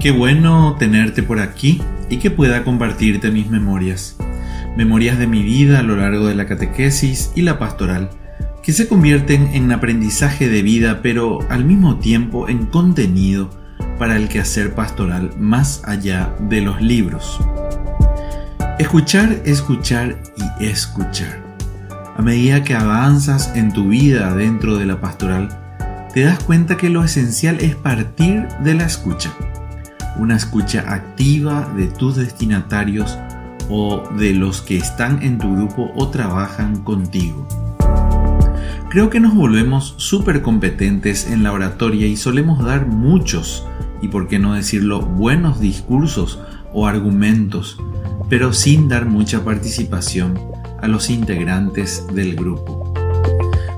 Qué bueno tenerte por aquí y que pueda compartirte mis memorias. Memorias de mi vida a lo largo de la catequesis y la pastoral, que se convierten en aprendizaje de vida pero al mismo tiempo en contenido para el quehacer pastoral más allá de los libros. Escuchar, escuchar y escuchar. A medida que avanzas en tu vida dentro de la pastoral, te das cuenta que lo esencial es partir de la escucha una escucha activa de tus destinatarios o de los que están en tu grupo o trabajan contigo. Creo que nos volvemos súper competentes en la oratoria y solemos dar muchos, y por qué no decirlo, buenos discursos o argumentos, pero sin dar mucha participación a los integrantes del grupo.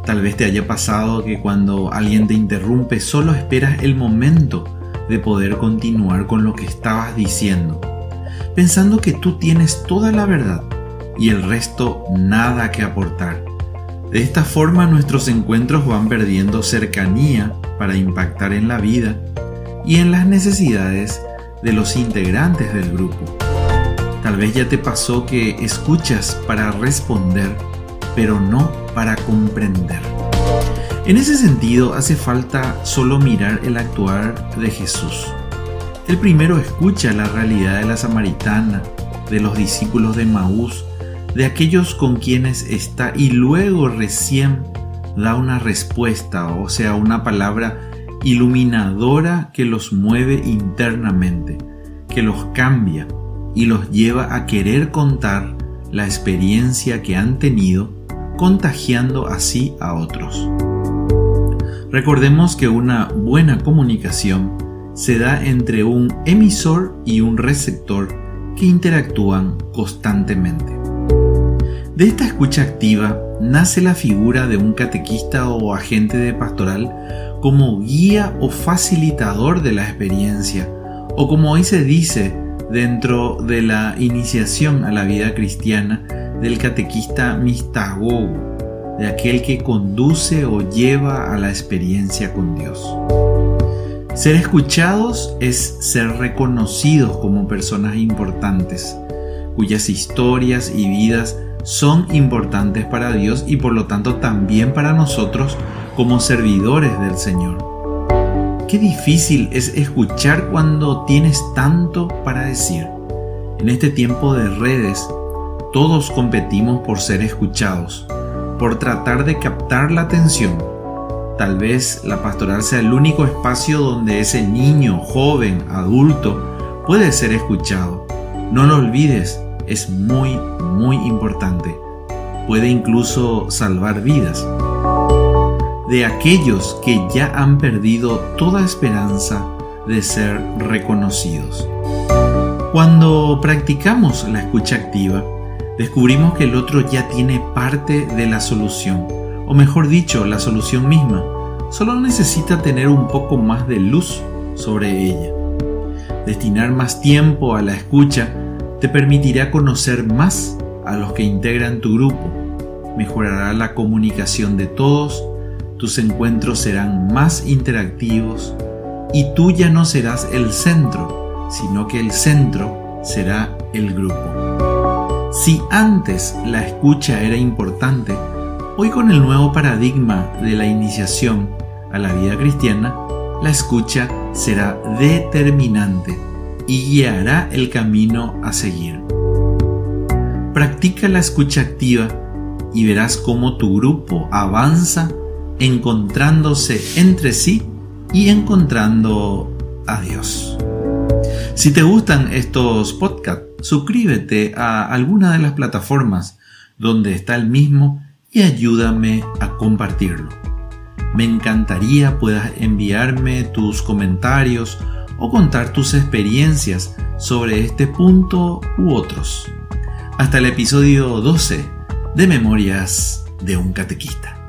Tal vez te haya pasado que cuando alguien te interrumpe solo esperas el momento de poder continuar con lo que estabas diciendo, pensando que tú tienes toda la verdad y el resto nada que aportar. De esta forma nuestros encuentros van perdiendo cercanía para impactar en la vida y en las necesidades de los integrantes del grupo. Tal vez ya te pasó que escuchas para responder, pero no para comprender. En ese sentido, hace falta solo mirar el actuar de Jesús. El primero escucha la realidad de la samaritana, de los discípulos de Maús, de aquellos con quienes está y luego recién da una respuesta, o sea, una palabra iluminadora que los mueve internamente, que los cambia y los lleva a querer contar la experiencia que han tenido, contagiando así a otros. Recordemos que una buena comunicación se da entre un emisor y un receptor que interactúan constantemente. De esta escucha activa nace la figura de un catequista o agente de pastoral como guía o facilitador de la experiencia, o como hoy se dice dentro de la iniciación a la vida cristiana del catequista mistagogo, de aquel que conduce o lleva a la experiencia con Dios. Ser escuchados es ser reconocidos como personas importantes, cuyas historias y vidas son importantes para Dios y por lo tanto también para nosotros como servidores del Señor. Qué difícil es escuchar cuando tienes tanto para decir. En este tiempo de redes, todos competimos por ser escuchados por tratar de captar la atención. Tal vez la pastoral sea el único espacio donde ese niño, joven, adulto puede ser escuchado. No lo olvides, es muy, muy importante. Puede incluso salvar vidas. De aquellos que ya han perdido toda esperanza de ser reconocidos. Cuando practicamos la escucha activa, descubrimos que el otro ya tiene parte de la solución, o mejor dicho, la solución misma. Solo necesita tener un poco más de luz sobre ella. Destinar más tiempo a la escucha te permitirá conocer más a los que integran tu grupo, mejorará la comunicación de todos, tus encuentros serán más interactivos y tú ya no serás el centro, sino que el centro será el grupo. Si antes la escucha era importante, hoy con el nuevo paradigma de la iniciación a la vida cristiana, la escucha será determinante y guiará el camino a seguir. Practica la escucha activa y verás cómo tu grupo avanza encontrándose entre sí y encontrando a Dios. Si te gustan estos podcasts, suscríbete a alguna de las plataformas donde está el mismo y ayúdame a compartirlo. Me encantaría puedas enviarme tus comentarios o contar tus experiencias sobre este punto u otros. Hasta el episodio 12 de Memorias de un Catequista.